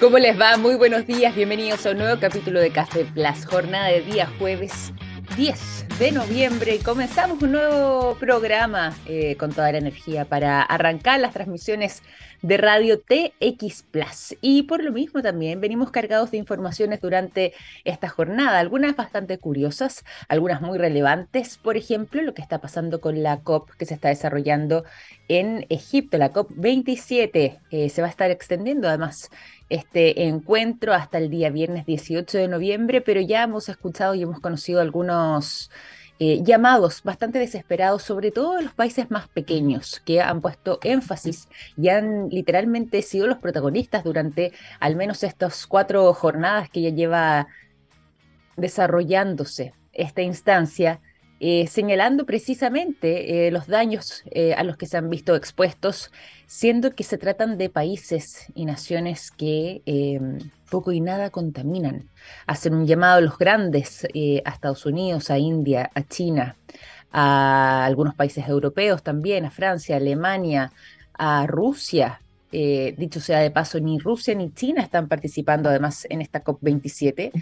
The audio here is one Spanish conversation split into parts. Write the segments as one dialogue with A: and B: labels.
A: ¿Cómo les va? Muy buenos días, bienvenidos a un nuevo capítulo de Café Plus, jornada de día jueves 10 de noviembre comenzamos un nuevo programa eh, con toda la energía para arrancar las transmisiones de Radio TX Plus. Y por lo mismo también venimos cargados de informaciones durante esta jornada, algunas bastante curiosas, algunas muy relevantes. Por ejemplo, lo que está pasando con la COP que se está desarrollando en Egipto, la COP 27. Eh, se va a estar extendiendo además este encuentro hasta el día viernes 18 de noviembre, pero ya hemos escuchado y hemos conocido algunos eh, llamados bastante desesperados, sobre todo en los países más pequeños, que han puesto énfasis y han literalmente sido los protagonistas durante al menos estas cuatro jornadas que ya lleva desarrollándose esta instancia eh, señalando precisamente eh, los daños eh, a los que se han visto expuestos, siendo que se tratan de países y naciones que poco y nada contaminan. Hacen un llamado a los grandes, a Estados Unidos, a India, a China, a algunos países europeos también, a Francia, Alemania, a Rusia, dicho sea de paso, ni Rusia ni China están participando además en esta COP27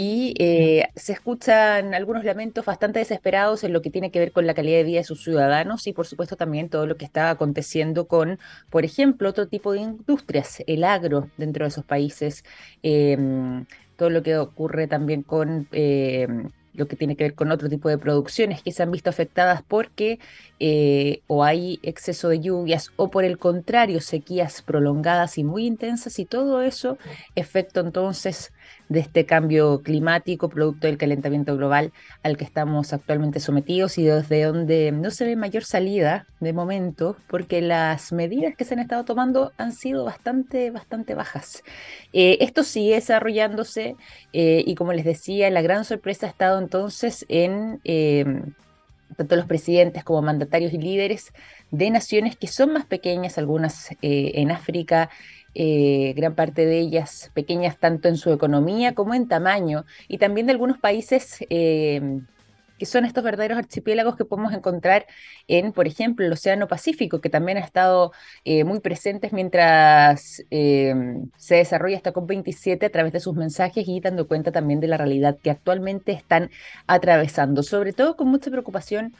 A: y eh, se escuchan algunos lamentos bastante desesperados en lo que tiene que ver con la calidad de vida de sus ciudadanos y por supuesto también todo lo que está aconteciendo con, por ejemplo, otro tipo de industrias, el agro dentro de esos países, em, todo lo que ocurre también con... Em, lo que tiene que ver con otro tipo de producciones que se han visto afectadas porque eh, o hay exceso de lluvias o por el contrario sequías prolongadas y muy intensas y todo eso efecto entonces de este cambio climático producto del calentamiento global al que estamos actualmente sometidos y desde donde no se ve mayor salida de momento porque las medidas que se han estado tomando han sido bastante, bastante bajas. Eh, esto sigue desarrollándose eh, y como les decía, la gran sorpresa ha estado entonces en... Em, tanto los presidentes como mandatarios y líderes de naciones que son más pequeñas, algunas eh, en África, eh, gran parte de ellas pequeñas tanto en su economía como en tamaño, y también de algunos países eh, que son estos verdaderos archipiélagos que podemos encontrar en, por ejemplo, el Océano Pacífico, que también ha estado eh, muy presentes mientras se desarrolla esta COP27 a través de sus mensajes y dando cuenta también de la realidad que actualmente están atravesando, sobre todo con mucha preocupación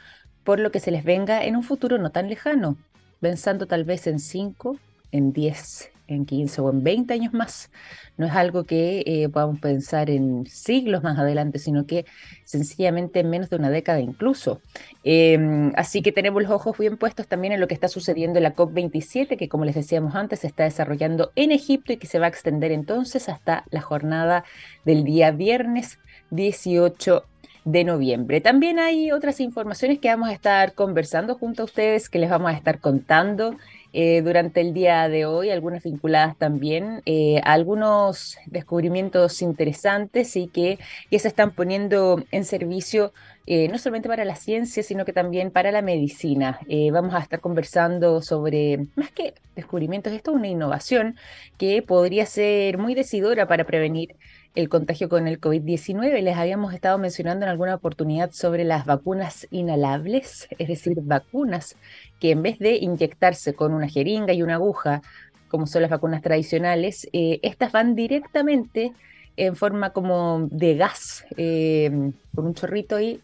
A: por lo que se les venga en un futuro no tan lejano, pensando tal vez en cinco, en diez en 15 o en 20 años más. No es algo que eh, podamos pensar en siglos más adelante, sino que sencillamente en menos de una década incluso. Em, así que tenemos los ojos bien puestos también en lo que está sucediendo en la COP27, que como les decíamos antes, se está desarrollando en Egipto y que se va a extender entonces hasta la jornada del día viernes 18 de noviembre. También hay otras informaciones que vamos a estar conversando junto a ustedes, que les vamos a estar contando eh, durante el día de hoy, algunas vinculadas también eh, a algunos descubrimientos interesantes y que ya se están poniendo en servicio eh, no solamente para la ciencia, sino que también para la medicina. vamos a estar conversando sobre, más que descubrimientos, esto es una innovación que podría ser muy decidora para prevenir el contagio con el COVID-19. Les habíamos estado mencionando en alguna oportunidad sobre las vacunas inhalables, es decir, vacunas que en vez de inyectarse con una jeringa y una aguja, como son las vacunas tradicionales, eh, estas van directamente en forma como de gas, eh, con un chorrito y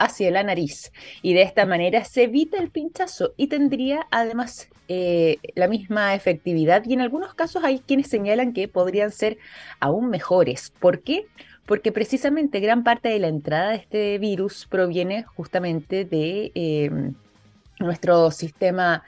A: hacia la nariz. Y de esta manera se evita el pinchazo y tendría además eh, la misma efectividad. Y en algunos casos hay quienes señalan que podrían ser aún mejores. ¿Por qué? Porque precisamente gran parte de la entrada de este virus proviene justamente de em, nuestro sistema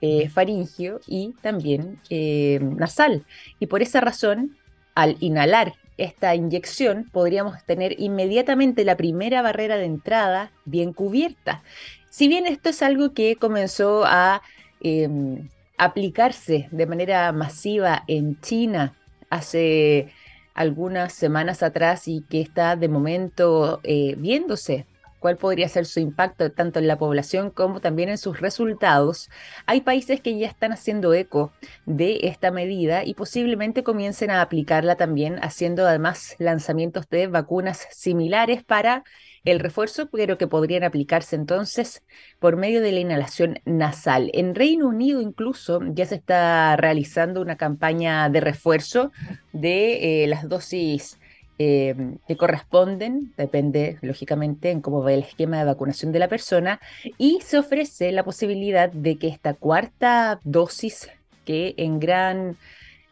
A: eh, faringio y también em, nasal. Y por esa razón, al inhalar esta inyección, podríamos tener inmediatamente la primera barrera de entrada bien cubierta. Si bien esto es algo que comenzó a em, aplicarse de manera masiva en China hace algunas semanas atrás y que está de momento eh, viéndose cuál podría ser su impacto tanto en la población como también en sus resultados, hay países que ya están haciendo eco de esta medida y posiblemente comiencen a aplicarla también, haciendo además lanzamientos de vacunas similares para el refuerzo, pero que podrían aplicarse entonces por medio de la inhalación nasal. En Reino Unido incluso ya se está realizando una campaña de refuerzo de eh, las dosis eh, que corresponden, depende lógicamente en cómo va el esquema de vacunación de la persona, y se ofrece la posibilidad de que esta cuarta dosis, que en gran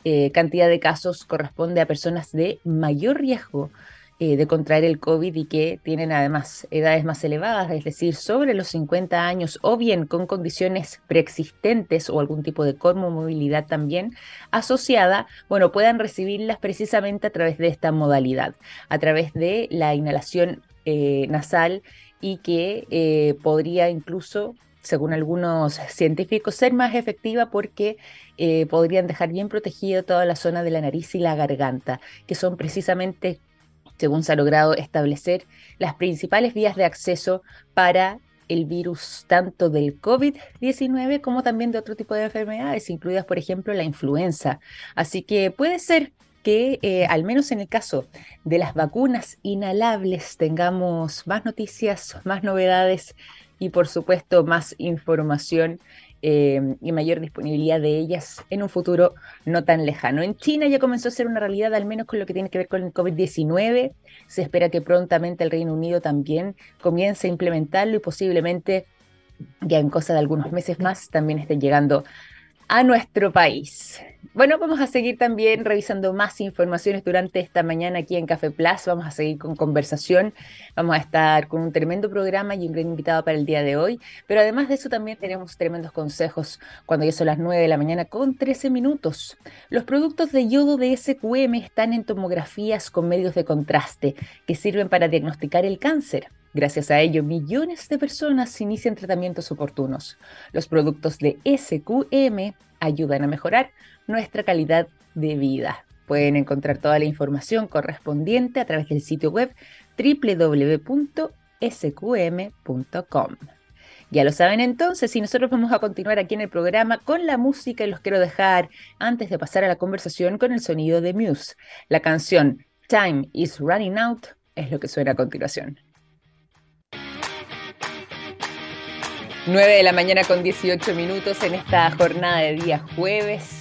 A: eh, cantidad de casos corresponde a personas de mayor riesgo, eh, de contraer el COVID y que tienen además edades más elevadas, es decir, sobre los 50 años o bien con condiciones preexistentes o algún tipo de comorbilidad también asociada, bueno, puedan recibirlas precisamente a través de esta modalidad, a través de la inhalación eh, nasal y que eh, podría incluso según algunos científicos, ser más efectiva porque podrían dejar bien protegida toda la zona de la nariz y la garganta, que son precisamente según se ha logrado establecer las principales vías de acceso para el virus tanto del COVID-19 como también de otro tipo de enfermedades, incluidas por ejemplo la influenza. Así que puede ser que eh, al menos en el caso de las vacunas inhalables tengamos más noticias, más novedades y por supuesto más información Em, y mayor disponibilidad de ellas en un futuro no tan lejano. En China ya comenzó a ser una realidad, al menos con lo que tiene que ver con el COVID-19. Se espera que prontamente el Reino Unido también comience a implementarlo y posiblemente ya en cosa de algunos meses más también estén llegando a nuestro país. Bueno, vamos a seguir también revisando más informaciones durante esta mañana aquí en Café Plus. Vamos a seguir con conversación. Vamos a estar con un tremendo programa y un gran invitado para el día de hoy. Pero además de eso también tenemos tremendos consejos cuando ya son las 9 de la mañana con 13 minutos. Los productos de yodo de SQM están en tomografías con medios de contraste que sirven para diagnosticar el cáncer. Gracias a ello, millones de personas inician tratamientos oportunos. Los productos de SQM ayudan a mejorar nuestra calidad de vida. Pueden encontrar toda la información correspondiente a través del sitio web www.sqm.com. Ya lo saben entonces, y nosotros vamos a continuar aquí en el programa con la música y los quiero dejar antes de pasar a la conversación con el sonido de Muse. La canción Time is Running Out es lo que suena a continuación. 9 de la mañana con 18 minutos en esta jornada de día jueves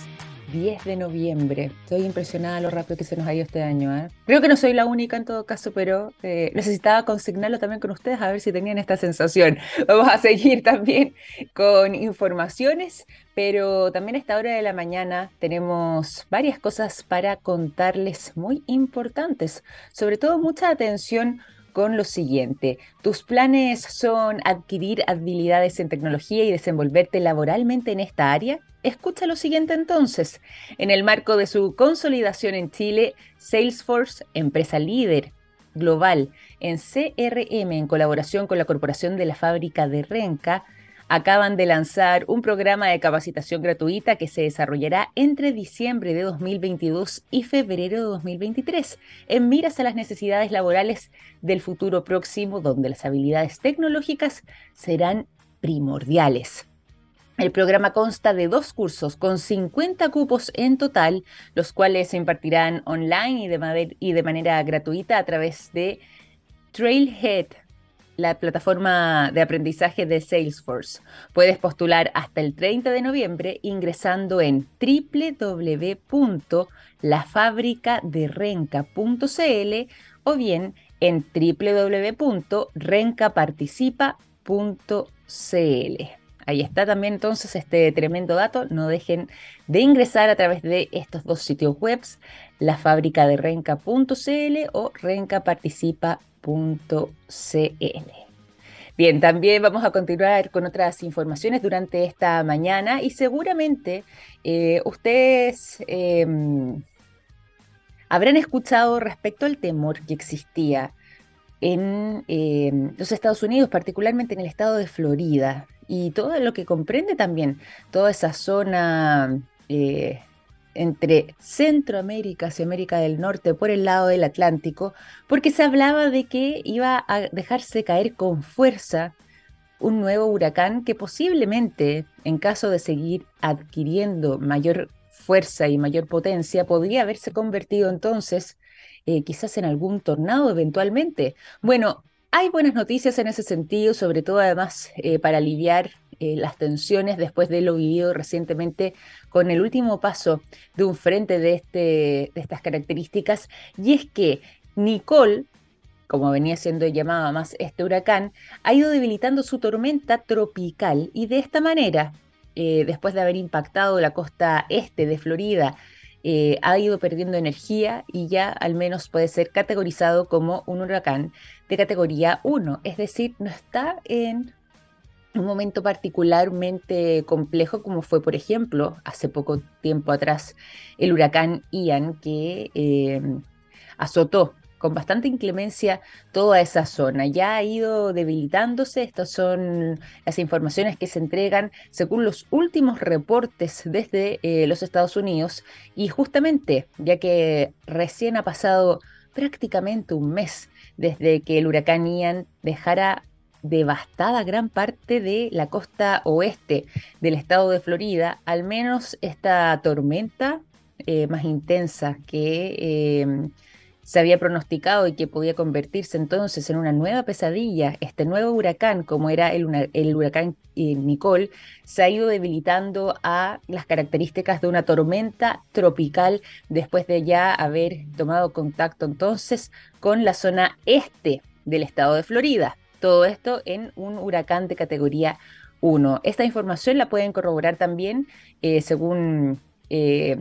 A: 10 de noviembre. Estoy impresionada lo rápido que se nos ha ido este año. ¿eh? Creo que no soy la única en todo caso, pero eh, necesitaba consignarlo también con ustedes a ver si tenían esta sensación. Vamos a seguir también con informaciones, pero también a esta hora de la mañana tenemos varias cosas para contarles muy importantes. Sobre todo mucha atención con lo siguiente. Tus planes son adquirir habilidades en tecnología y desenvolverte laboralmente en esta área. Escucha lo siguiente entonces. En el marco de su consolidación en Chile, Salesforce, empresa líder global en CRM en colaboración con la Corporación de la Fábrica de Renca, acaban de lanzar un programa de capacitación gratuita que se desarrollará entre diciembre de 2022 y febrero de 2023, en miras a las necesidades laborales del futuro próximo, donde las habilidades tecnológicas serán primordiales. El programa consta de dos cursos con 50 cupos en total, los cuales se impartirán online y de, y de manera gratuita a través de Trailhead la plataforma de aprendizaje de Salesforce. Puedes postular hasta el 30 de noviembre ingresando en www.lafabricaderenca.cl o bien en www.rencaparticipa.cl. Ahí está también entonces este tremendo dato. No dejen de ingresar a través de estos dos sitios web, lafabricaderenca.cl o rencaparticipa.cl. Bien, también vamos a continuar con otras informaciones durante esta mañana y seguramente eh, ustedes em, habrán escuchado respecto al temor que existía en em, los Estados Unidos, particularmente en el estado de Florida y todo lo que comprende también toda esa zona eh, entre Centroamérica y América del Norte por el lado del Atlántico, porque se hablaba de que iba a dejarse caer con fuerza un nuevo huracán que posiblemente, en caso de seguir adquiriendo mayor fuerza y mayor potencia, podría haberse convertido entonces eh, quizás en algún tornado eventualmente. Bueno, hay buenas noticias en ese sentido, sobre todo además eh, para aliviar eh, las tensiones después de lo vivido recientemente con el último paso de un frente de, este, de estas características, y es que Nicole, como venía siendo llamada más este huracán, ha ido debilitando su tormenta tropical y de esta manera, eh, después de haber impactado la costa este de Florida, ha ido perdiendo energía y ya al menos puede ser categorizado como un huracán de categoría 1, es decir, no está en un momento particularmente complejo como fue, por ejemplo, hace poco tiempo atrás el huracán Ian que eh, azotó con bastante inclemencia toda esa zona. Ya ha ido debilitándose, estas son las informaciones que se entregan según los últimos reportes desde eh, los Estados Unidos y justamente ya que recién ha pasado prácticamente un mes desde que el huracán Ian dejara devastada gran parte de la costa oeste del estado de Florida, al menos esta tormenta eh, más intensa que em, se había pronosticado y que podía convertirse entonces en una nueva pesadilla, este nuevo huracán, como era el, huracán eh, Nicole, se ha ido debilitando a las características de una tormenta tropical después de ya haber tomado contacto entonces con la zona este del estado de Florida. Todo esto en un huracán de categoría 1. Esta información la pueden corroborar también eh, según eh,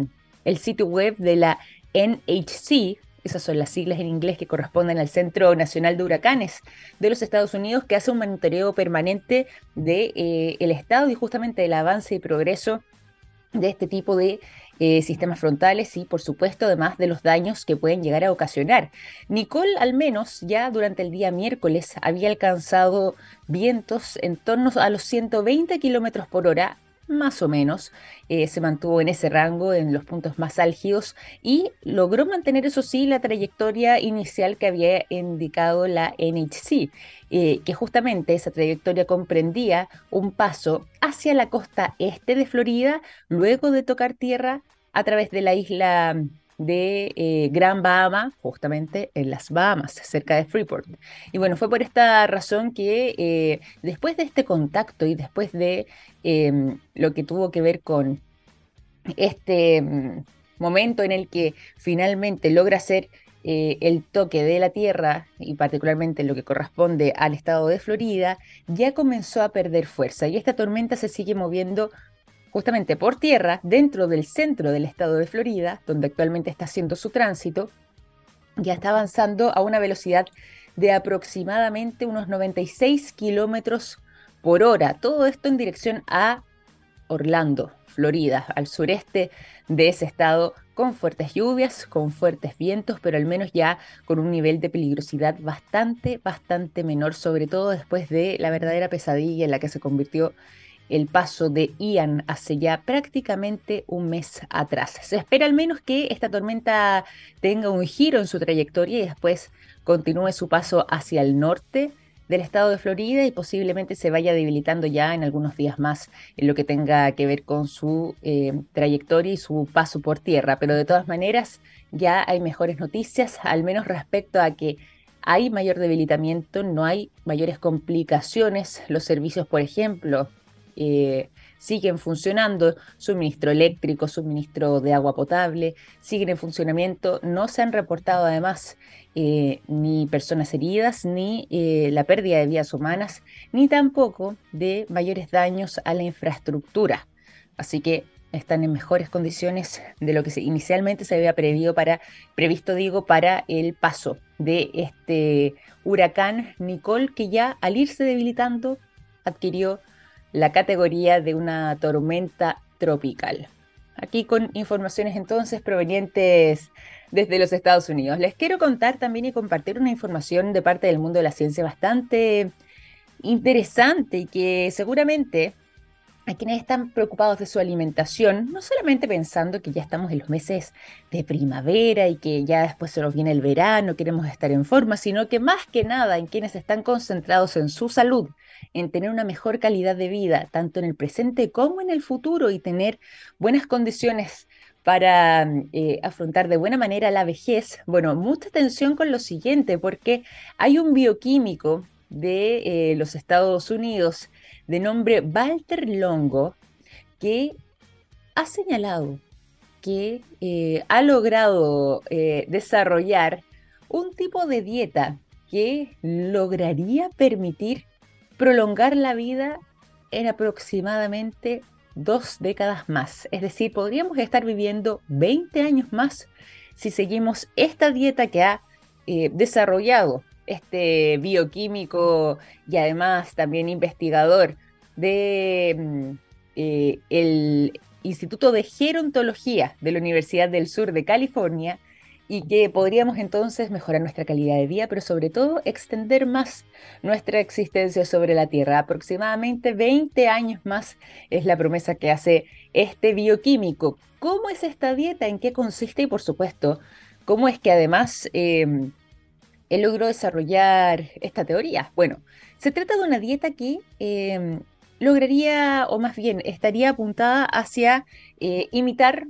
A: el sitio web de la NHC, esas son las siglas en inglés que corresponden al Centro Nacional de Huracanes de los Estados Unidos, que hace un monitoreo permanente del de, eh, estado y justamente del avance y progreso de este tipo de eh, sistemas frontales y, por supuesto, además de los daños que pueden llegar a ocasionar. Nicole, al menos, ya durante el día miércoles había alcanzado vientos en torno a los 120 kilómetros por hora más o menos, eh, se mantuvo en ese rango, en los puntos más álgidos, y logró mantener, eso sí, la trayectoria inicial que había indicado la NHC, eh, que justamente esa trayectoria comprendía un paso hacia la costa este de Florida, luego de tocar tierra a través de la isla de eh, Gran Bahama, justamente en las Bahamas, cerca de Freeport. Y bueno, fue por esta razón que eh, después de este contacto y después de em, lo que tuvo que ver con este mm, momento en el que finalmente logra hacer eh, el toque de la Tierra, y particularmente lo que corresponde al estado de Florida, ya comenzó a perder fuerza y esta tormenta se sigue moviendo justamente por tierra, dentro del centro del estado de Florida, donde actualmente está haciendo su tránsito, ya está avanzando a una velocidad de aproximadamente unos 96 kilómetros por hora. Todo esto en dirección a Orlando, Florida, al sureste de ese estado, con fuertes lluvias, con fuertes vientos, pero al menos ya con un nivel de peligrosidad bastante, bastante menor, sobre todo después de la verdadera pesadilla en la que se convirtió el paso de Ian hace ya prácticamente un mes atrás. Se espera al menos que esta tormenta tenga un giro en su trayectoria y después continúe su paso hacia el norte del estado de Florida y posiblemente se vaya debilitando ya en algunos días más en lo que tenga que ver con su eh, trayectoria y su paso por tierra. Pero de todas maneras ya hay mejores noticias, al menos respecto a que hay mayor debilitamiento, no hay mayores complicaciones. Los servicios, por ejemplo, eh, siguen funcionando, suministro eléctrico, suministro de agua potable, siguen en funcionamiento. No se han reportado además eh, ni personas heridas, ni eh, la pérdida de vías humanas, ni tampoco de mayores daños a la infraestructura. Así que están en mejores condiciones de lo que inicialmente se había previsto previsto, digo, para el paso de este huracán Nicole, que ya al irse debilitando adquirió la categoría de una tormenta tropical. Aquí con informaciones entonces provenientes desde los Estados Unidos. Les quiero contar también y compartir una información de parte del mundo de la ciencia bastante interesante y que seguramente a quienes están preocupados de su alimentación, no solamente pensando que ya estamos en los meses de primavera y que ya después se nos viene el verano, queremos estar en forma, sino que más que nada en quienes están concentrados en su salud, en tener una mejor calidad de vida, tanto en el presente como en el futuro y tener buenas condiciones para eh, afrontar de buena manera la vejez. Bueno, mucha atención con lo siguiente, porque hay un bioquímico de eh, los Estados Unidos de nombre Walter Longo, que ha señalado que eh, ha logrado eh, desarrollar un tipo de dieta que lograría permitir prolongar la vida en aproximadamente dos décadas más. Es decir, podríamos estar viviendo 20 años más si seguimos esta dieta que ha eh, desarrollado este bioquímico y además también investigador de mm, eh, el Instituto de Gerontología de la Universidad del Sur de California y que podríamos entonces mejorar nuestra calidad de vida, pero sobre todo extender más nuestra existencia sobre la Tierra. Aproximadamente 20 años más es la promesa que hace este bioquímico. ¿Cómo es esta dieta? ¿En qué consiste? Y por supuesto, ¿cómo es que además em, él logró desarrollar esta teoría? Bueno, se trata de una dieta que em, lograría, o más bien, estaría apuntada hacia eh, imitar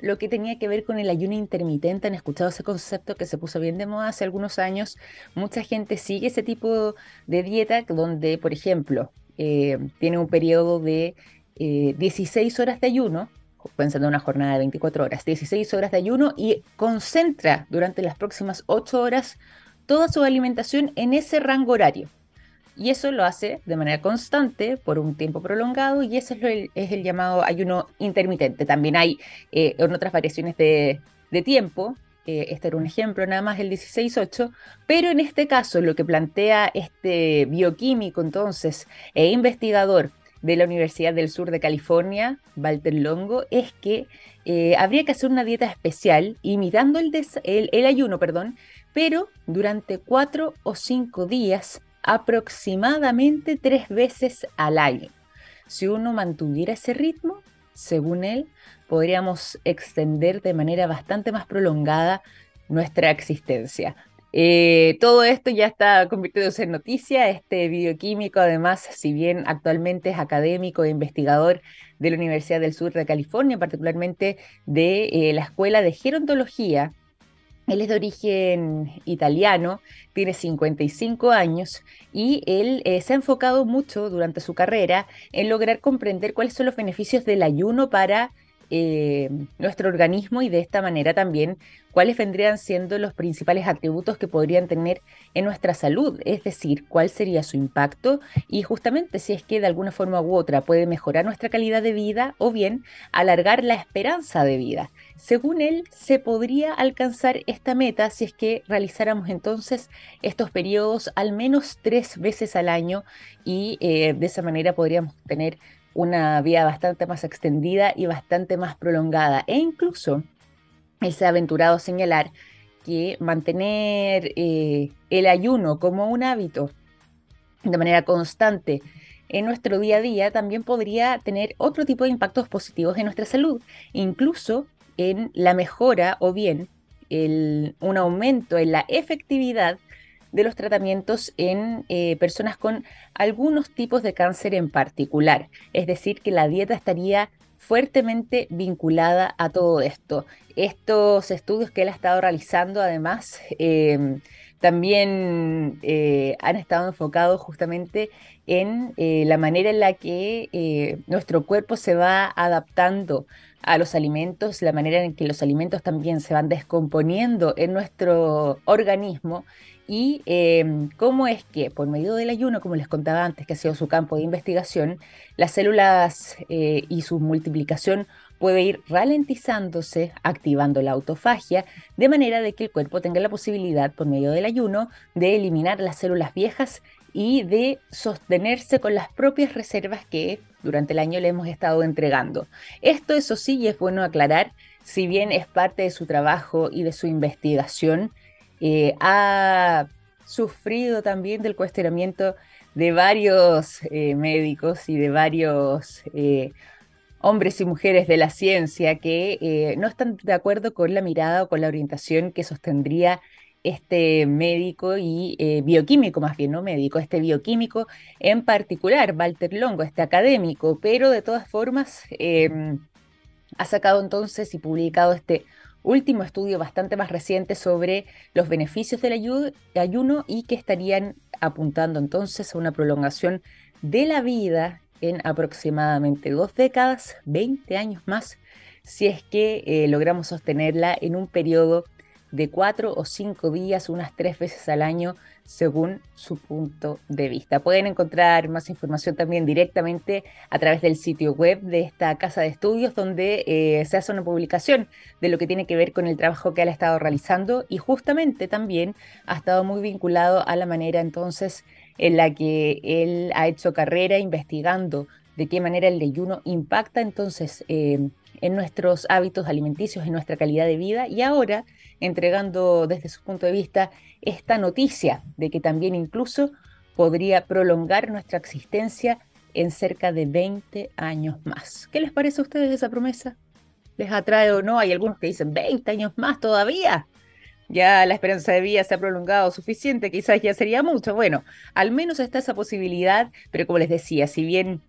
A: lo que tenía que ver con el ayuno intermitente. Han escuchado ese concepto que se puso bien de moda hace algunos años. Mucha gente sigue ese tipo de dieta donde, por ejemplo, eh, tiene un periodo de 16 eh, horas de ayuno, pensando en una jornada de 24 horas, 16 horas de ayuno y concentra durante las próximas 8 horas toda su alimentación en ese rango horario. Y eso lo hace de manera constante por un tiempo prolongado y ese es, el, llamado ayuno intermitente. También hay eh, otras variaciones de, tiempo, eh, este era un ejemplo nada más, el 16-8, pero en este caso lo que plantea este bioquímico entonces e investigador de la Universidad del Sur de California, Walter Longo, es que eh, habría que hacer una dieta especial imitando el, el, ayuno, perdón, pero durante cuatro o cinco días aproximadamente tres veces al año. Si uno mantuviera ese ritmo, según él, podríamos extender de manera bastante más prolongada nuestra existencia. Eh, todo esto ya está convirtiéndose en noticia. Este bioquímico, además, si bien actualmente es académico e investigador de la Universidad del Sur de California, particularmente de eh, la Escuela de Gerontología él es de origen italiano, tiene 55 años y él eh, se ha enfocado mucho durante su carrera en lograr comprender cuáles son los beneficios del ayuno para eh, nuestro organismo y de esta manera también cuáles vendrían siendo los principales atributos que podrían tener en nuestra salud, es decir, cuál sería su impacto y justamente si es que de alguna forma u otra puede mejorar nuestra calidad de vida o bien alargar la esperanza de vida. Según él, se podría alcanzar esta meta si es que realizáramos entonces estos periodos al menos tres veces al año y eh, de esa manera podríamos tener una vía bastante más extendida y bastante más prolongada. E incluso él se ha aventurado señalar que mantener eh, el ayuno como un hábito de manera constante en nuestro día a día también podría tener otro tipo de impactos positivos en nuestra salud, incluso en la mejora o bien un aumento en la efectividad de los tratamientos en eh, personas con algunos tipos de cáncer en particular. Es decir, que la dieta estaría fuertemente vinculada a todo esto. Estos estudios que él ha estado realizando, además, em, también eh, han estado enfocados justamente en eh, la manera en la que nuestro cuerpo se va adaptando a los alimentos, la manera en que los alimentos también se van descomponiendo en nuestro organismo y em, cómo es que por medio del ayuno, como les contaba antes, que ha sido su campo de investigación, las células eh, y su multiplicación puede ir ralentizándose, activando la autofagia, de manera de que el cuerpo tenga la posibilidad, por medio del ayuno, de eliminar las células viejas y de sostenerse con las propias reservas que durante el año le hemos estado entregando. Esto, eso sí, y es bueno aclarar, si bien es parte de su trabajo y de su investigación, eh, ha sufrido también del cuestionamiento de varios eh, médicos y de varios eh, hombres y mujeres de la ciencia que no están de acuerdo con la mirada o con la orientación que sostendría este médico y bioquímico, más bien no médico, este bioquímico en particular, Walter Longo, este académico, pero de todas formas em, ha sacado entonces y publicado este último estudio bastante más reciente sobre los beneficios del ayuno y que estarían apuntando entonces a una prolongación de la vida en aproximadamente dos décadas, 20 años más, si es que eh, logramos sostenerla en un periodo de cuatro o cinco días, unas tres veces al año, según su punto de vista. Pueden encontrar más información también directamente a través del sitio web de esta casa de estudios, donde eh, se hace una publicación de lo que tiene que ver con el trabajo que él ha estado realizando y justamente también ha estado muy vinculado a la manera entonces en la que él ha hecho carrera investigando de qué manera el ayuno impacta entonces eh, en nuestros hábitos alimenticios, en nuestra calidad de vida y ahora entregando desde su punto de vista esta noticia de que también incluso podría prolongar nuestra existencia en cerca de 20 años más. ¿Qué les parece a ustedes esa promesa? ¿Les atrae o no? Hay algunos que dicen 20 años más todavía. Ya la esperanza de vida se ha prolongado suficiente, quizás ya sería mucho. Bueno, al menos está esa posibilidad, pero como les decía, si bien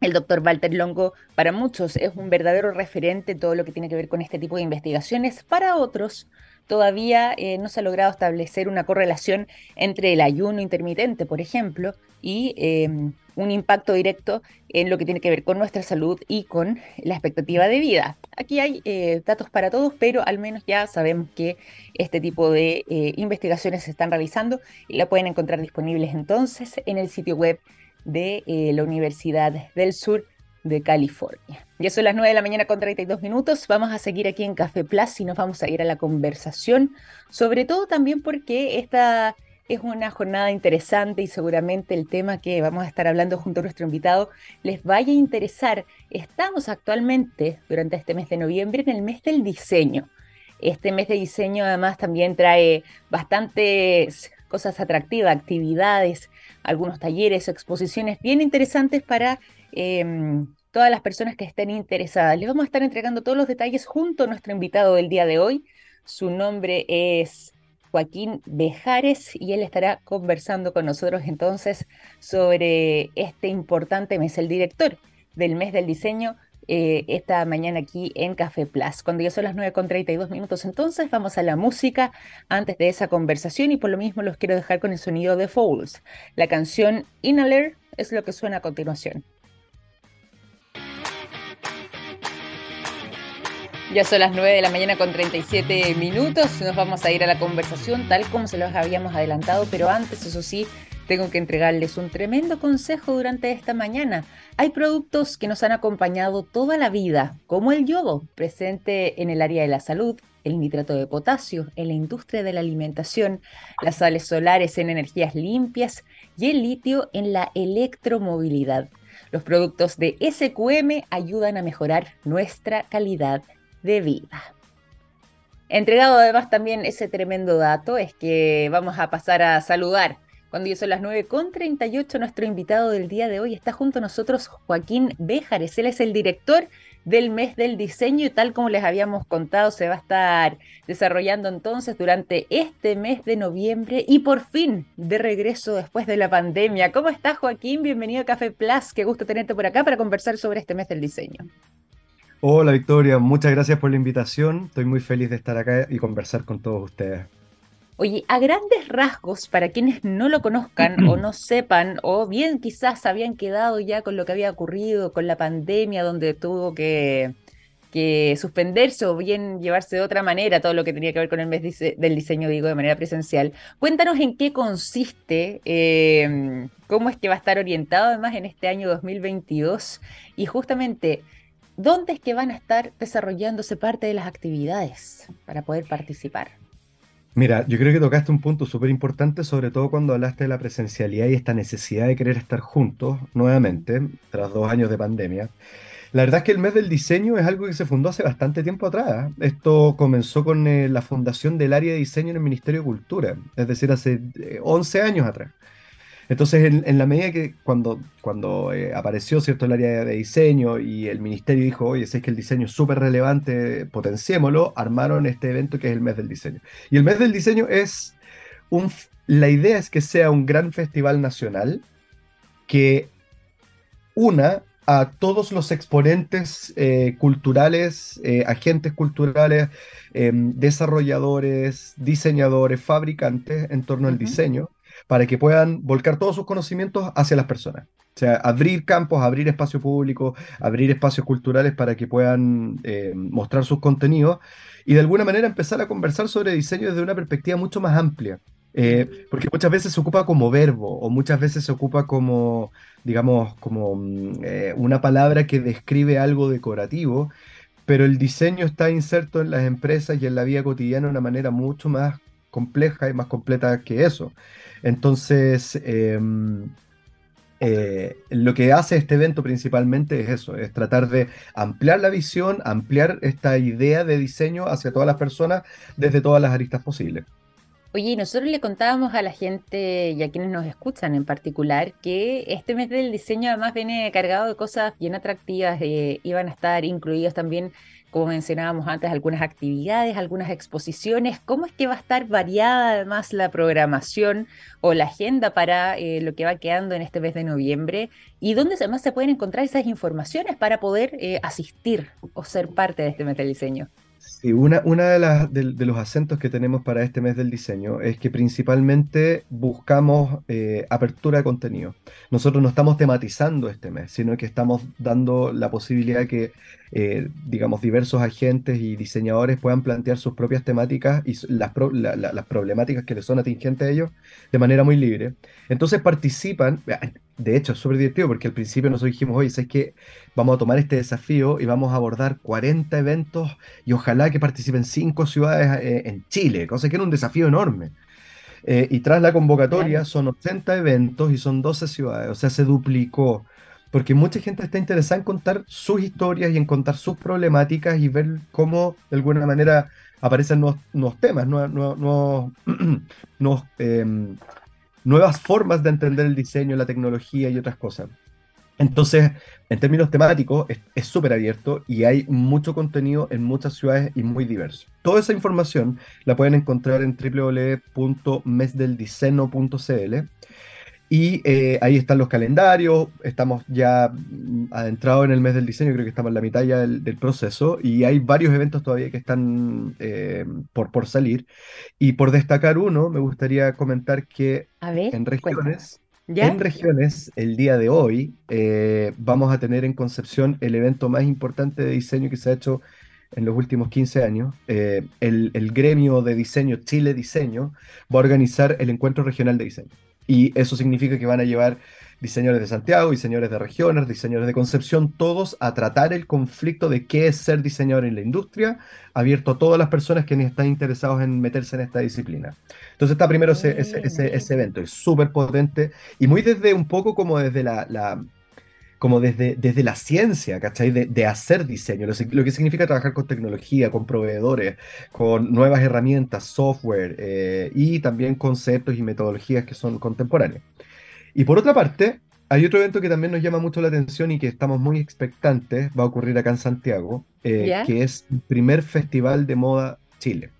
A: el doctor Walter Longo para muchos es un verdadero referente todo lo que tiene que ver con este tipo de investigaciones. Para otros todavía eh, no se ha logrado establecer una correlación entre el ayuno intermitente, por ejemplo, y em, un impacto directo en lo que tiene que ver con nuestra salud y con la expectativa de vida. Aquí hay eh, datos para todos, pero al menos ya sabemos que este tipo de eh, investigaciones se están realizando y la pueden encontrar disponibles entonces en el sitio web de eh, la Universidad del Sur de California. Ya son las 9 de la mañana con 32 minutos. Vamos a seguir aquí en Café Plus y nos vamos a ir a la conversación, sobre todo también porque esta es una jornada interesante y seguramente el tema que vamos a estar hablando junto a nuestro invitado les vaya a interesar. Estamos actualmente, durante este mes de noviembre, en el mes del diseño. Este mes de diseño además también trae bastantes cosas atractivas, actividades, algunos talleres exposiciones bien interesantes para em, todas las personas que estén interesadas. Les vamos a estar entregando todos los detalles junto a nuestro invitado del día de hoy. Su nombre es Joaquín Bejares y él estará conversando con nosotros entonces sobre este importante mes, el director del mes del diseño eh, esta mañana aquí en Café Plus. Cuando ya son las 9 con 32 minutos, entonces vamos a la música antes de esa conversación y por lo mismo los quiero dejar con el sonido de Fouls. La canción Inhaler es lo que suena a continuación. Ya son las 9 de la mañana con 37 minutos. Nos vamos a ir a la conversación tal como se los habíamos adelantado, pero antes, eso sí, tengo que entregarles un tremendo consejo durante esta mañana. Hay productos que nos han acompañado toda la vida, como el yodo, presente en el área de la salud, el nitrato de potasio en la industria de la alimentación, las sales solares en energías limpias y el litio en la electromovilidad. Los productos de SQM ayudan a mejorar nuestra calidad de vida. Entregado además también ese tremendo dato es que vamos a pasar a saludar cuando ya son las 9.38, nuestro invitado del día de hoy está junto a nosotros Joaquín Béjares. Él es el director del mes del diseño y tal como les habíamos contado, se va a estar desarrollando entonces durante este mes de noviembre y por fin de regreso después de la pandemia. ¿Cómo estás, Joaquín? Bienvenido a Café Plus. Qué gusto tenerte por acá para conversar sobre este mes del diseño.
B: Hola Victoria, muchas gracias por la invitación. Estoy muy feliz de estar acá y conversar con todos ustedes.
A: Oye, a grandes rasgos, para quienes no lo conozcan o no sepan, o bien quizás habían quedado ya con lo que había ocurrido con la pandemia, donde tuvo que, suspenderse o bien llevarse de otra manera todo lo que tenía que ver con el mes del diseño, digo, de manera presencial. Cuéntanos en qué consiste, em, cómo es que va a estar orientado además en este año 2022 y justamente... ¿Dónde es que van a estar desarrollándose parte de las actividades para poder participar?
B: Mira, yo creo que tocaste un punto súper importante, sobre todo cuando hablaste de la presencialidad y esta necesidad de querer estar juntos nuevamente, tras dos años de pandemia. La verdad es que el mes del diseño es algo que se fundó hace bastante tiempo atrás. Esto comenzó con eh, la fundación del área de diseño en el Ministerio de Cultura, es decir, hace 11 eh, años atrás. Entonces, en, la medida que cuando, cuando eh, apareció cierto el área de diseño y el ministerio dijo, oye, si es que el diseño es súper relevante, potenciémoslo, armaron este evento que es el mes del diseño. Y el mes del diseño es un... La idea es que sea un gran festival nacional que una a todos los exponentes eh, culturales, eh, agentes culturales, em, desarrolladores, diseñadores, fabricantes en torno al diseño, para que puedan volcar todos sus conocimientos hacia las personas. O sea, abrir campos, abrir espacio público, abrir espacios culturales para que puedan eh, mostrar sus contenidos y de alguna manera empezar a conversar sobre diseño desde una perspectiva mucho más amplia. Eh, porque muchas veces se ocupa como verbo o muchas veces se ocupa como, digamos, como mm, eh, una palabra que describe algo decorativo, pero el diseño está inserto en las empresas y en la vida cotidiana de una manera mucho más compleja y más completa que eso. Entonces, em, eh, lo que hace este evento principalmente es eso, es tratar de ampliar la visión, ampliar esta idea de diseño hacia todas las personas desde todas las aristas posibles.
A: Oye, nosotros le contábamos a la gente y a quienes nos escuchan en particular que este mes del diseño además viene cargado de cosas bien atractivas. Eh, iban a estar incluidos también, como mencionábamos antes, algunas actividades, algunas exposiciones. ¿Cómo es que va a estar variada además la programación o la agenda para eh, lo que va quedando en este mes de noviembre? ¿Y dónde además se pueden encontrar esas informaciones para poder eh, asistir o ser parte de este mes diseño?
B: Sí, una, una de, las, de, los acentos que tenemos para este mes del diseño es que principalmente buscamos eh, apertura de contenido. Nosotros no estamos tematizando este mes, sino que estamos dando la posibilidad que, eh, digamos, diversos agentes y diseñadores puedan plantear sus propias temáticas y las, las problemáticas que les son atingentes a ellos de manera muy libre. Entonces participan, de hecho, es súper divertido porque al principio nosotros dijimos, oye, es que vamos a tomar este desafío y vamos a abordar 40 eventos y ojalá que participen 5 ciudades eh, en Chile, cosa que era un desafío enorme. Eh, y tras la convocatoria son 80 eventos y son 12 ciudades, o sea, se duplicó, porque mucha gente está interesada en contar sus historias y en contar sus problemáticas y ver cómo de alguna manera aparecen nuevos, temas, nuevos, em, nuevas formas de entender el diseño, la tecnología y otras cosas. Entonces, en términos temáticos, es súper abierto y hay mucho contenido en muchas ciudades y muy diverso. Toda esa información la pueden encontrar en www.mesdeldiceno.cl y eh, ahí están los calendarios, estamos ya mm, adentrados en el mes del diseño, creo que estamos en la mitad ya del, proceso y hay varios eventos todavía que están eh, por, por salir. Y por destacar uno, me gustaría comentar que en regiones... En regiones, el día de hoy, eh, vamos a tener en Concepción el evento más importante de diseño que se ha hecho en los últimos 15 años. el, el, gremio de diseño Chile Diseño va a organizar el encuentro regional de diseño. Y eso significa que van a llevar diseñadores de Santiago, diseñadores de regiones, diseñadores de Concepción, todos a tratar el conflicto de qué es ser diseñador en la industria, abierto a todas las personas que están interesados en meterse en esta disciplina. Entonces está primero ese, ese, evento, es súper potente y muy desde un poco como desde la, como desde, desde la ciencia, ¿cachai? De, hacer diseño, lo, que significa trabajar con tecnología, con proveedores, con nuevas herramientas, software eh, y también conceptos y metodologías que son contemporáneos. Y por otra parte, hay otro evento que también nos llama mucho la atención y que estamos muy expectantes, va a ocurrir acá en Santiago, eh, que es el primer festival de moda Chile.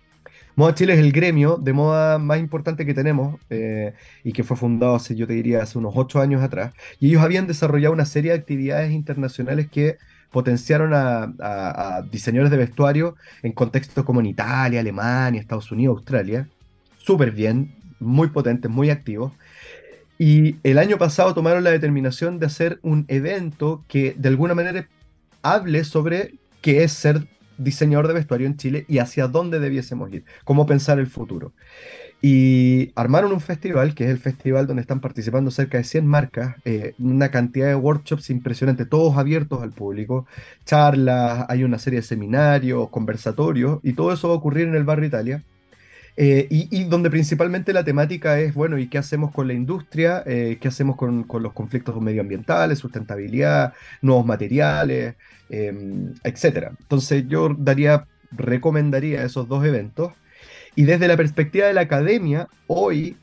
B: Moda Chile es el gremio de moda más importante que tenemos eh, y que fue fundado hace, yo te diría, hace unos ocho años atrás. Y ellos habían desarrollado una serie de actividades internacionales que potenciaron a, diseñadores de vestuario en contextos como en Italia, Alemania, Estados Unidos, Australia. Súper bien, muy potentes, muy activos. Y el año pasado tomaron la determinación de hacer un evento que de alguna manera hable sobre qué es ser diseñador de vestuario en Chile y hacia dónde debiésemos ir, cómo pensar el futuro. Y armaron un festival, que es el festival donde están participando cerca de 100 marcas, eh, una cantidad de workshops impresionantes, todos abiertos al público, charlas, hay una serie de seminarios, conversatorios, y todo eso va a ocurrir en el barrio Italia. Eh, y, donde principalmente la temática es, bueno, ¿y qué hacemos con la industria? Eh, ¿Qué hacemos con, con, los conflictos medioambientales, sustentabilidad, nuevos materiales, em, etcétera? Entonces yo daría, recomendaría esos dos eventos. Y desde la perspectiva de la academia, hoy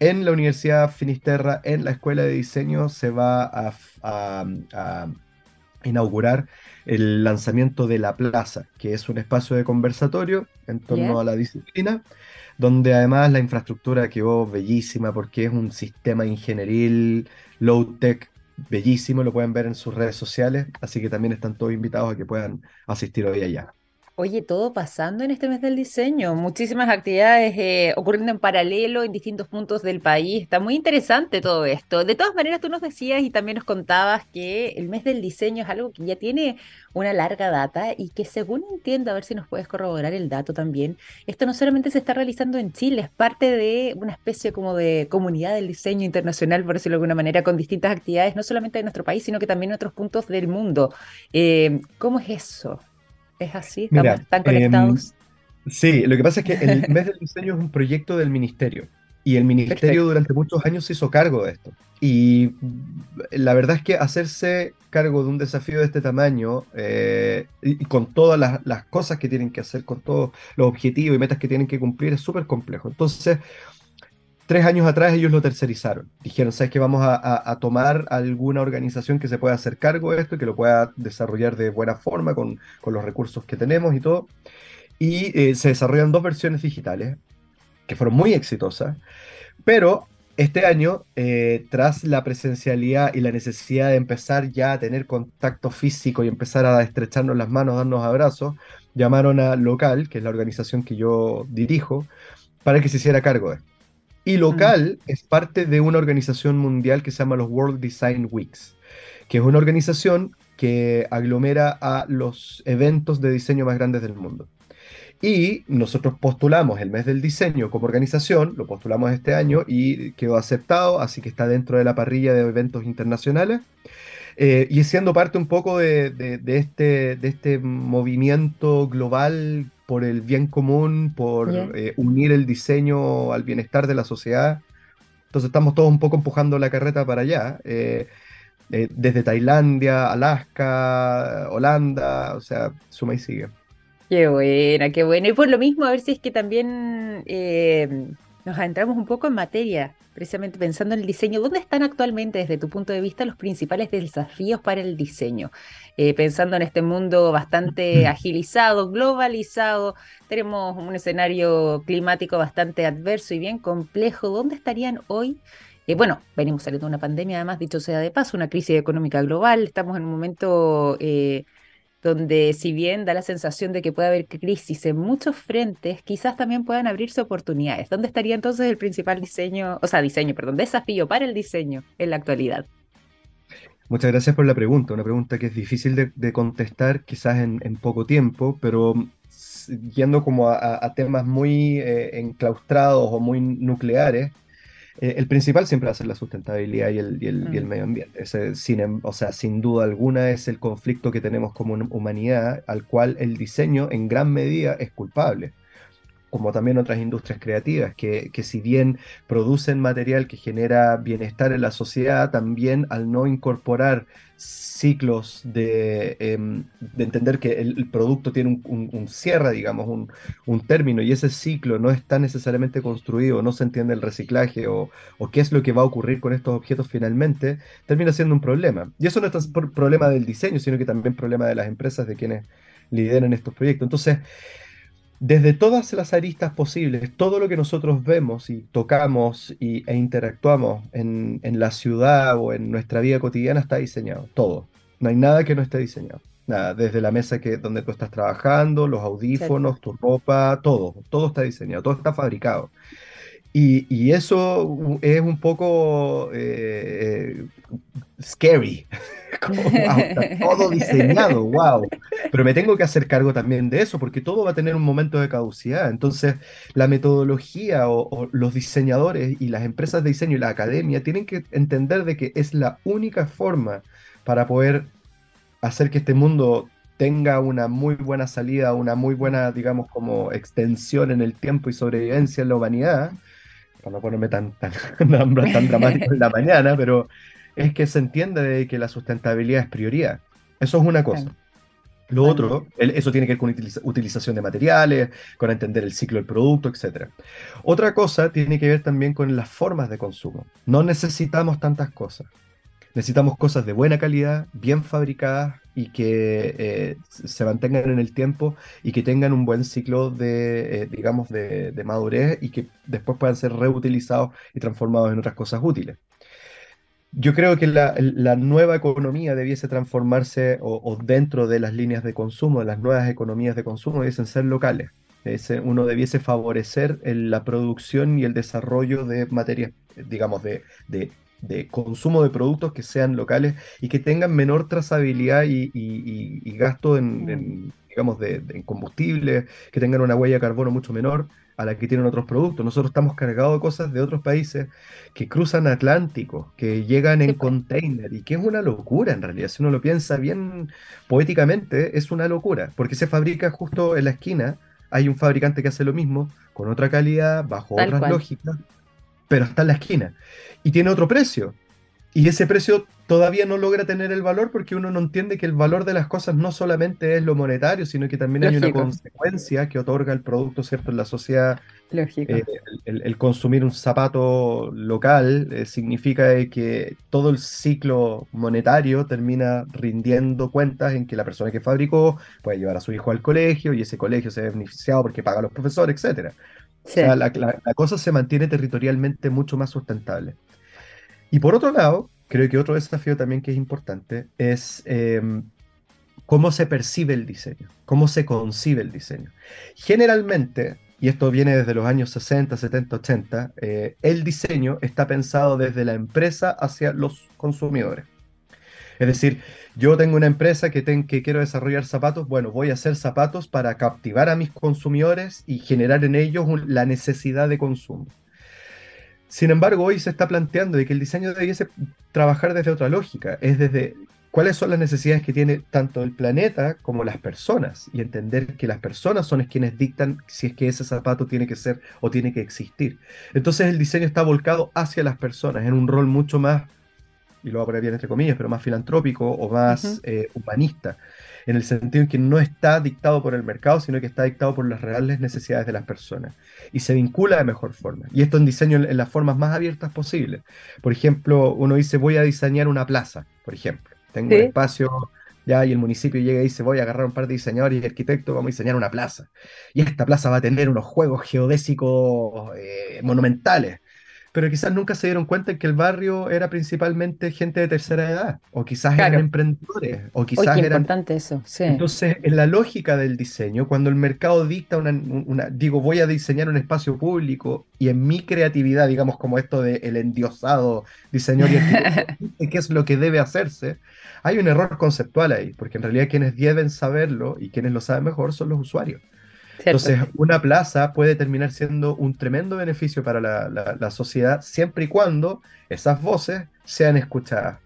B: en la Universidad Finisterra, en la Escuela de Diseño, se va a, inaugurar el lanzamiento de La Plaza, que es un espacio de conversatorio en torno a la disciplina, donde además la infraestructura quedó bellísima porque es un sistema ingenieril low-tech bellísimo, lo pueden ver en sus redes sociales, así que también están todos invitados a que puedan asistir hoy allá.
A: Oye, todo pasando en este mes del diseño, muchísimas actividades eh, ocurriendo en paralelo en distintos puntos del país. Está muy interesante todo esto. De todas maneras, tú nos decías y también nos contabas que el mes del diseño es algo que ya tiene una larga data y que según entiendo, a ver si nos puedes corroborar el dato también, esto no solamente se está realizando en Chile, es parte de una especie como de comunidad del diseño internacional, por decirlo de alguna manera, con distintas actividades, no solamente de nuestro país, sino que también en otros puntos del mundo. Eh, ¿Cómo es eso? ¿Es así? ¿Estamos tan conectados?
B: Em, sí, lo que pasa es que el mes del diseño es un proyecto del ministerio. Y el ministerio durante muchos años se hizo cargo de esto. Y la verdad es que hacerse cargo de un desafío de este tamaño, eh, y con todas las, las, cosas que tienen que hacer, con todos los objetivos y metas que tienen que cumplir, es súper complejo. Entonces, tres años atrás ellos lo tercerizaron. Dijeron, ¿sabes qué? Vamos a, tomar alguna organización que se pueda hacer cargo de esto, que lo pueda desarrollar de buena forma con, los recursos que tenemos y todo. Y eh, se desarrollan dos versiones digitales que fueron muy exitosas, pero este año, eh, tras la presencialidad y la necesidad de empezar ya a tener contacto físico y empezar a estrecharnos las manos, darnos abrazos, llamaron a Local, que es la organización que yo dirijo, para que se hiciera cargo de esto. Y mm. local es parte de una organización mundial que se llama los World Design Weeks, que es una organización que aglomera a los eventos de diseño más grandes del mundo. Y nosotros postulamos el mes del diseño como organización, lo postulamos este año y quedó aceptado, así que está dentro de la parrilla de eventos internacionales. Eh, y siendo parte un poco de, de, este, de este movimiento global por el bien común, por eh, unir el diseño al bienestar de la sociedad. Entonces estamos todos un poco empujando la carreta para allá, eh, eh, desde Tailandia, Alaska, Holanda, o sea, suma y sigue.
A: Qué buena, qué buena. Y por lo mismo, a ver si es que también nos adentramos un poco en materia, precisamente pensando en el diseño. ¿Dónde están actualmente, desde tu punto de vista, los principales desafíos para el diseño? Eh, pensando en este mundo bastante agilizado, globalizado, tenemos un escenario climático bastante adverso y bien complejo. ¿Dónde estarían hoy? Eh, bueno, venimos saliendo de una pandemia, además, dicho sea de paso, una crisis económica global. Estamos en un momento eh, donde si bien da la sensación de que puede haber crisis en muchos frentes, quizás también puedan abrirse oportunidades. ¿Dónde estaría entonces el principal diseño, o sea, diseño, perdón, desafío para el diseño en la actualidad?
B: Muchas gracias por la pregunta, una pregunta que es difícil de, contestar quizás en, poco tiempo, pero yendo como a, temas muy eh, enclaustrados o muy nucleares, eh, el principal siempre va a ser la sustentabilidad y el, mm. medio ambiente. Ese, sin, em, o sea, sin duda alguna es el conflicto que tenemos como humanidad al cual el diseño en gran medida es culpable como también otras industrias creativas, que, que, si bien producen material que genera bienestar en la sociedad, también al no incorporar ciclos de, em, de entender que el, producto tiene un, cierre, digamos, un, un, término, y ese ciclo no está necesariamente construido, no se entiende el reciclaje o, o, qué es lo que va a ocurrir con estos objetos finalmente, termina siendo un problema. Y eso no es por problema del diseño, sino que también problema de las empresas, de quienes lideran estos proyectos. Entonces, desde todas las aristas posibles, todo lo que nosotros vemos y tocamos y, e interactuamos en, la ciudad o en nuestra vida cotidiana está diseñado, todo. No hay nada que no esté diseñado. Nada, desde la mesa que, donde tú estás trabajando, los audífonos, tu ropa, todo, todo está diseñado, todo está fabricado. Y, eso es un poco eh, scary, como todo diseñado, wow. Pero me tengo que hacer cargo también de eso, porque todo va a tener un momento de caducidad. Entonces, la metodología o, los diseñadores y las empresas de diseño y la academia tienen que entender de que es la única forma para poder hacer que este mundo tenga una muy buena salida, una muy buena, digamos, como extensión en el tiempo y sobrevivencia en la humanidad para no ponerme tan, tan, tan dramático en la mañana, pero es que se entiende de que la sustentabilidad es prioridad. Eso es una cosa. Lo otro, eso tiene que ver con utilización de materiales, con entender el ciclo del producto, etc. Otra cosa tiene que ver también con las formas de consumo. No necesitamos tantas cosas. Necesitamos cosas de buena calidad, bien fabricadas y que eh, se mantengan en el tiempo y que tengan un buen ciclo de, eh, digamos, de, madurez y que después puedan ser reutilizados y transformados en otras cosas útiles. Yo creo que la, nueva economía debiese transformarse o, dentro de las líneas de consumo, de las nuevas economías de consumo, debiesen ser locales. uno debiese favorecer la producción y el desarrollo de materias, digamos, de, consumo de productos que sean locales y que tengan menor trazabilidad y, gasto en, mm. digamos, de, en combustible, que tengan una huella de carbono mucho menor a la que tienen otros productos. Nosotros estamos cargados de cosas de otros países que cruzan Atlántico, que llegan en container y que es una locura en realidad. Si uno lo piensa bien poéticamente, es una locura, porque se fabrica justo en la esquina. Hay un fabricante que hace lo mismo, con otra calidad, bajo otras lógicas, pero está en la esquina. Y tiene otro precio. Y ese precio todavía no logra tener el valor porque uno no entiende que el valor de las cosas no solamente es lo monetario, sino que también hay una consecuencia que otorga el producto, ¿cierto?, en la sociedad. Eh, el, consumir un zapato local eh, significa que todo el ciclo monetario termina rindiendo cuentas en que la persona que fabricó puede llevar a su hijo al colegio y ese colegio se ve beneficiado porque paga a los profesores, etc. O sea, la cosa se mantiene territorialmente mucho más sustentable. Y por otro lado, creo que otro desafío también que es importante es em, cómo se percibe el diseño, cómo se concibe el diseño. Generalmente, y esto viene desde los años 60, 70, 80, el diseño está pensado desde la empresa hacia los consumidores. Es decir, yo tengo una empresa que, que quiero desarrollar zapatos, bueno, voy a hacer zapatos para captivar a mis consumidores y generar en ellos la necesidad de consumo. Sin embargo, hoy se está planteando de que el diseño debiese trabajar desde otra lógica, es desde cuáles son las necesidades que tiene tanto el planeta como las personas y entender que las personas son quienes dictan si es que ese zapato tiene que ser o tiene que existir. Entonces el diseño está volcado hacia las personas en un rol mucho más, y lo voy a poner bien entre comillas, pero más filantrópico o más eh, humanista en el sentido en que no está dictado por el mercado, sino que está dictado por las reales necesidades de las personas y se vincula de mejor forma. Y esto en diseño en, las formas más abiertas posibles. Por ejemplo, uno dice voy a diseñar una plaza, por ejemplo. Tengo un espacio ya y el municipio llega y dice voy a agarrar un par de diseñadores y arquitectos, vamos a diseñar una plaza. Y esta plaza va a tener unos juegos geodésicos eh, monumentales pero quizás nunca se dieron cuenta que el barrio era principalmente gente de tercera edad, o quizás eran emprendedores, o quizás
A: qué
B: eran...
A: importante eso, sí.
B: Entonces, en la lógica del diseño, cuando el mercado dicta una, digo, voy a diseñar un espacio público, y en mi creatividad, digamos, como esto de el endiosado diseñador y qué es lo que debe hacerse, hay un error conceptual ahí, porque en realidad quienes deben saberlo y quienes lo saben mejor son los usuarios. Entonces, una plaza puede terminar siendo un tremendo beneficio para la, sociedad siempre y cuando esas voces sean escuchadas.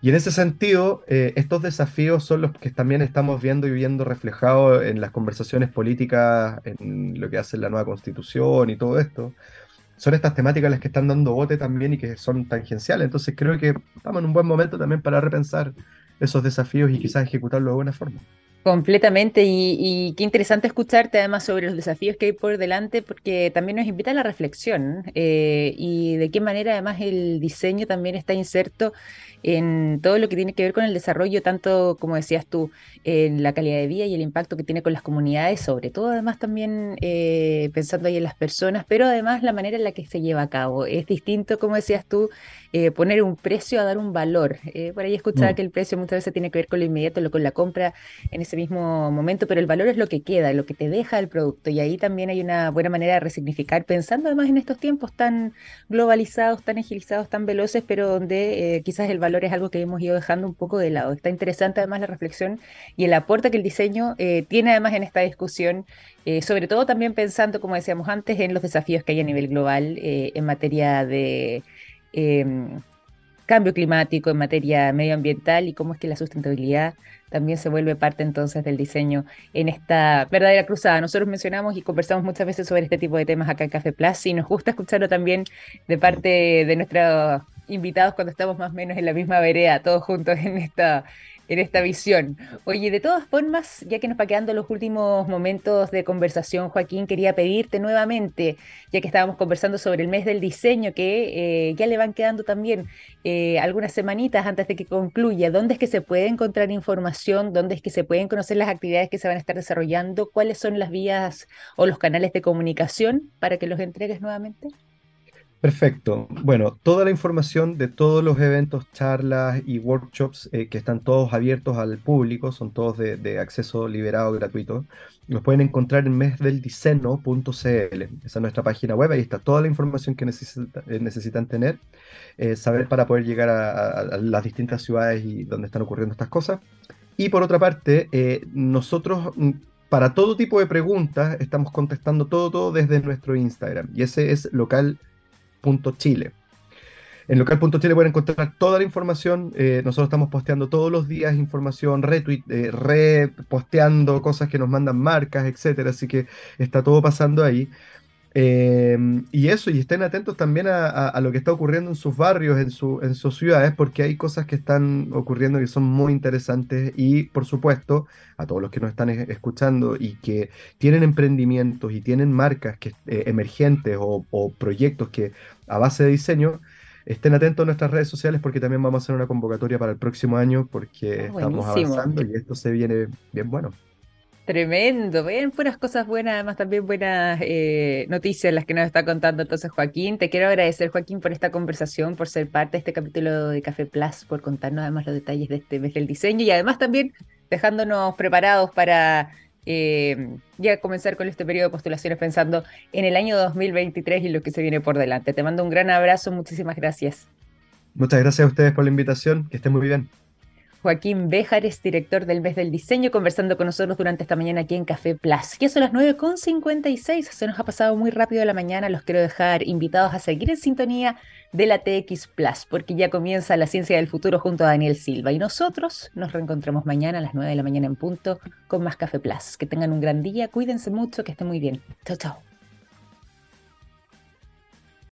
B: Y en ese sentido, eh, estos desafíos son los que también estamos viendo y viendo reflejados en las conversaciones políticas, en lo que hace la nueva constitución y todo esto. Son estas temáticas las que están dando bote también y que son tangenciales. Entonces creo que estamos en un buen momento también para repensar esos desafíos y quizás ejecutarlos de buena forma.
A: Completamente, y, qué interesante escucharte además sobre los desafíos que hay por delante, porque también nos invita a la reflexión eh, y de qué manera además el diseño también está inserto en todo lo que tiene que ver con el desarrollo, tanto como decías tú, en la calidad de vida y el impacto que tiene con las comunidades, sobre todo además también eh, pensando ahí en las personas, pero además la manera en la que se lleva a cabo. Es distinto, como decías tú, eh, poner un precio a dar un valor. Eh, por ahí escuchaba mm. que el precio muchas veces tiene que ver con lo inmediato, lo, con la compra en ese mismo momento, pero el valor es lo que queda, lo que te deja el producto. Y ahí también hay una buena manera de resignificar, pensando además en estos tiempos tan globalizados, tan agilizados, tan veloces, pero donde quizás el valor es algo que hemos ido dejando un poco de lado. Está interesante además la reflexión y el aporte que el diseño eh, tiene además en esta discusión, eh, sobre todo también pensando, como decíamos antes, en los desafíos que hay a nivel global eh, en materia de em, cambio climático, en materia medioambiental y cómo es que la sustentabilidad también se vuelve parte entonces del diseño en esta verdadera cruzada. Nosotros mencionamos y conversamos muchas veces sobre este tipo de temas acá en Café Plus y nos gusta escucharlo también de parte de nuestra invitados cuando estamos más o menos en la misma vereda, todos juntos en esta, en esta visión. Oye, de todas formas, ya que nos va quedando los últimos momentos de conversación, Joaquín, quería pedirte nuevamente, ya que estábamos conversando sobre el mes del diseño, que eh, ya le van quedando también eh, algunas semanitas antes de que concluya, ¿dónde es que se puede encontrar información? ¿Dónde es que se pueden conocer las actividades que se van a estar desarrollando? ¿Cuáles son las vías o los canales de comunicación para que los entregues nuevamente?
B: Perfecto. Bueno, toda la información de todos los eventos, charlas y workshops eh, que están todos abiertos al público, son todos de, acceso liberado gratuito, los pueden encontrar en mesdeldiceno.cl. Esa es nuestra página web, ahí está toda la información que eh, necesitan tener, eh, saber para poder llegar a, las distintas ciudades y donde están ocurriendo estas cosas. Y por otra parte, nosotros mm, para todo tipo de preguntas estamos contestando todo, todo desde nuestro Instagram y ese es local Chile. En local.chile pueden encontrar toda la información. Eh, nosotros estamos posteando todos los días información, retweet, eh, reposteando cosas que nos mandan marcas, etcétera. Así que está todo pasando ahí. Em, y eso, y estén atentos también a, lo que está ocurriendo en sus barrios, en, su, en sus ciudades, porque hay cosas que están ocurriendo que son muy interesantes y, por supuesto, a todos los que nos están escuchando y que tienen emprendimientos y tienen marcas que, eh, emergentes o, proyectos que a base de diseño, estén atentos a nuestras redes sociales porque también vamos a hacer una convocatoria para el próximo año porque ah, estamos avanzando y esto se viene bien bueno.
A: Tremendo, ven puras cosas buenas, además también buenas eh, noticias las que nos está contando entonces Joaquín. Te quiero agradecer Joaquín por esta conversación, por ser parte de este capítulo de Café Plus, por contarnos además los detalles de este mes del diseño y además también dejándonos preparados para eh, ya comenzar con este periodo de postulaciones pensando en el año 2023 y lo que se viene por delante. Te mando un gran abrazo, muchísimas gracias.
B: Muchas gracias a ustedes por la invitación, que estén muy bien.
A: Joaquín Béjar director del mes del diseño, conversando con nosotros durante esta mañana aquí en Café Plus. Ya son las 9.56, se nos ha pasado muy rápido la mañana, los quiero dejar invitados a seguir en sintonía de la TX Plus, porque ya comienza la ciencia del futuro junto a Daniel Silva. Y nosotros nos reencontramos mañana a las 9 de la mañana en punto con más Café Plus. Que tengan un gran día, cuídense mucho, que estén muy bien. Chao, chao.